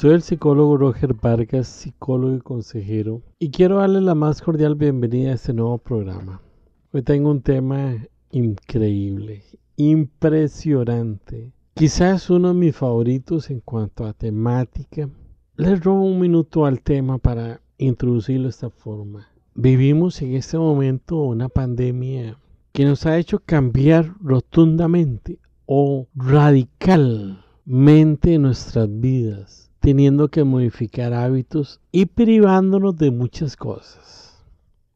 Soy el psicólogo Roger Vargas, psicólogo y consejero, y quiero darle la más cordial bienvenida a este nuevo programa. Hoy tengo un tema increíble, impresionante. Quizás uno de mis favoritos en cuanto a temática. Les robo un minuto al tema para introducirlo de esta forma. Vivimos en este momento una pandemia que nos ha hecho cambiar rotundamente o radicalmente nuestras vidas, teniendo que modificar hábitos y privándonos de muchas cosas.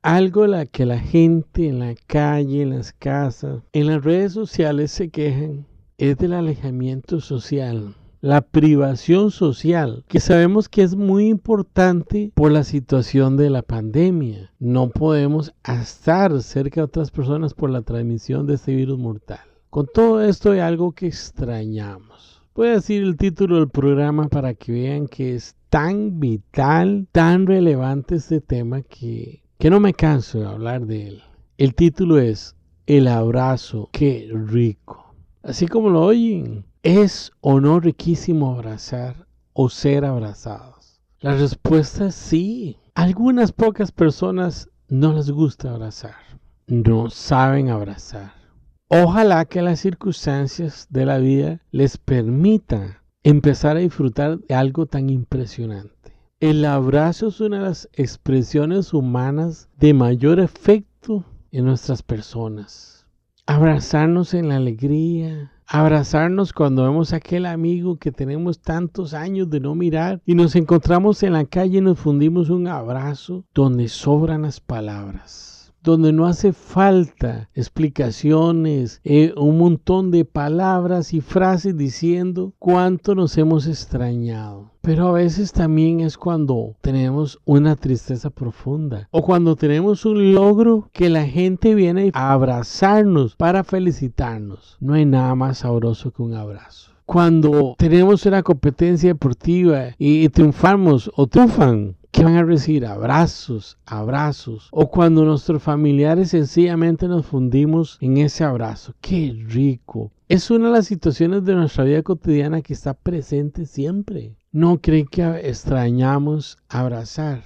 Algo la que la gente en la calle, en las casas, en las redes sociales se quejan es del alejamiento social, la privación social, que sabemos que es muy importante por la situación de la pandemia. No podemos estar cerca de otras personas por la transmisión de este virus mortal. Con todo esto hay algo que extrañamos. Voy a decir el título del programa para que vean que es tan vital, tan relevante este tema que, que no me canso de hablar de él. El título es El abrazo, qué rico. Así como lo oyen, ¿es o no riquísimo abrazar o ser abrazados? La respuesta es sí. Algunas pocas personas no les gusta abrazar, no saben abrazar. Ojalá que las circunstancias de la vida les permita empezar a disfrutar de algo tan impresionante. El abrazo es una de las expresiones humanas de mayor efecto en nuestras personas. Abrazarnos en la alegría, abrazarnos cuando vemos a aquel amigo que tenemos tantos años de no mirar y nos encontramos en la calle y nos fundimos un abrazo donde sobran las palabras donde no hace falta explicaciones, eh, un montón de palabras y frases diciendo cuánto nos hemos extrañado. Pero a veces también es cuando tenemos una tristeza profunda o cuando tenemos un logro que la gente viene a abrazarnos para felicitarnos. No hay nada más sabroso que un abrazo cuando tenemos una competencia deportiva y triunfamos o triunfan que van a recibir abrazos, abrazos, o cuando nuestros familiares sencillamente nos fundimos en ese abrazo. ¡Qué rico! Es una de las situaciones de nuestra vida cotidiana que está presente siempre. ¿No creen que extrañamos abrazar?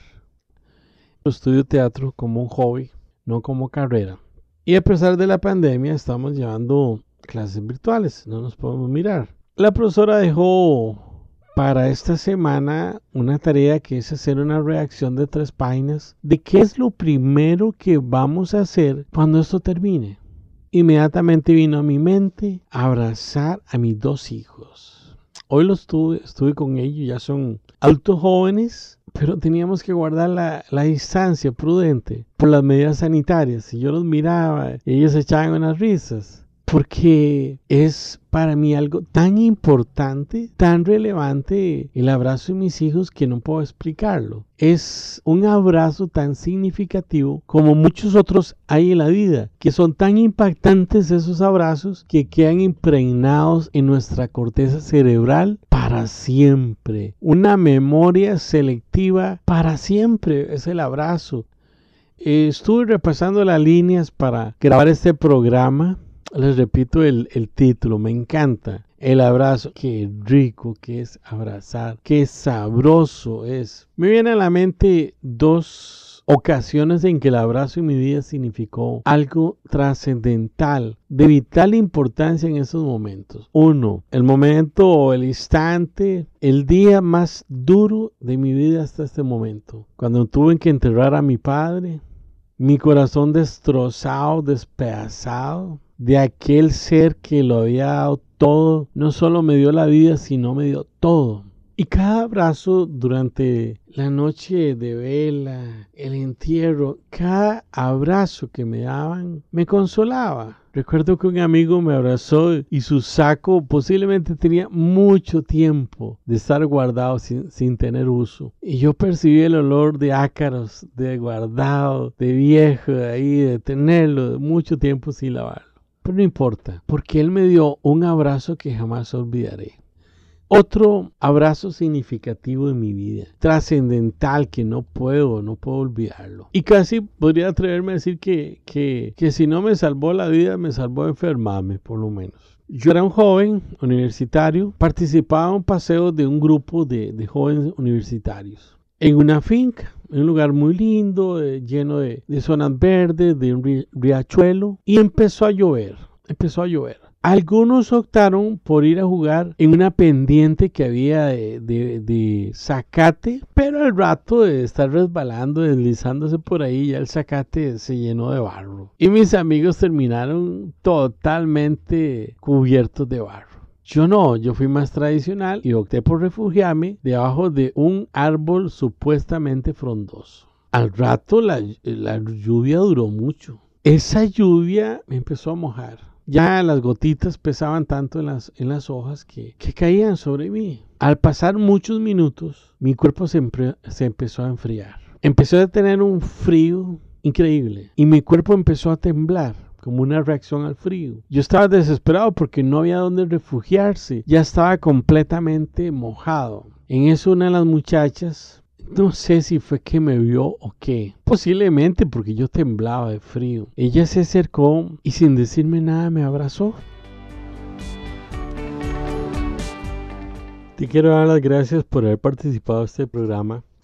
Estudio teatro como un hobby, no como carrera. Y a pesar de la pandemia estamos llevando clases virtuales, no nos podemos mirar. La profesora dejó para esta semana una tarea que es hacer una reacción de tres páginas de qué es lo primero que vamos a hacer cuando esto termine. Inmediatamente vino a mi mente abrazar a mis dos hijos. Hoy los estuve, estuve con ellos, ya son altos jóvenes, pero teníamos que guardar la, distancia prudente por las medidas sanitarias. Si yo los miraba, ellos echaban unas risas porque es para mí algo tan importante, tan relevante el abrazo de mis hijos que no puedo explicarlo. Es un abrazo tan significativo como muchos otros hay en la vida, que son tan impactantes esos abrazos que quedan impregnados en nuestra corteza cerebral para siempre. Una memoria selectiva para siempre es el abrazo. estuve repasando las líneas para grabar este programa les repito el, título, me encanta. El abrazo, qué rico que es abrazar, qué sabroso es. Me vienen a la mente dos ocasiones en que el abrazo en mi vida significó algo trascendental, de vital importancia en esos momentos. Uno, el momento o el instante, el día más duro de mi vida hasta este momento, cuando tuve que enterrar a mi padre, mi corazón destrozado, despedazado de aquel ser que lo había dado todo, no solo me dio la vida, sino me dio todo. Y cada abrazo durante la noche de vela, el entierro, cada abrazo que me daban me consolaba. Recuerdo que un amigo me abrazó y su saco posiblemente tenía mucho tiempo de estar guardado sin, sin, tener uso. Y yo percibí el olor de ácaros, de guardado, de viejo, de ahí, de tenerlo mucho tiempo sin lavar no importa, porque Él me dio un abrazo que jamás olvidaré. otro abrazo significativo de mi vida, trascendental que no puedo, no puedo olvidarlo. Y casi podría atreverme a decir que, que, que si no me salvó la vida, me salvó enfermarme, por lo menos. Yo era un joven universitario, participaba en paseos de un grupo de, de jóvenes universitarios en una finca, en un lugar muy lindo, eh, lleno de, de, zonas verdes, de un riachuelo, y empezó a llover, empezó a llover. Algunos optaron por ir a jugar en una pendiente que había de, de, zacate, pero al rato de estar resbalando, deslizándose por ahí, ya el zacate se llenó de barro. Y mis amigos terminaron totalmente cubiertos de barro. Yo no, yo fui más tradicional y opté por refugiarme debajo de un árbol supuestamente frondoso. Al rato la, la lluvia duró mucho. Esa lluvia me empezó a mojar ya las gotitas pesaban tanto en las, en las hojas que, que caían sobre mí. Al pasar muchos minutos, mi cuerpo se, se empezó a enfriar. Empezó a tener un frío increíble y mi cuerpo empezó a temblar como una reacción al frío. Yo estaba desesperado porque no había dónde refugiarse. Ya estaba completamente mojado. En eso una de las muchachas no sé si fue que me vio o qué. Posiblemente porque yo temblaba de frío. Ella se acercó y sin decirme nada me abrazó. Te quiero dar las gracias por haber participado en este programa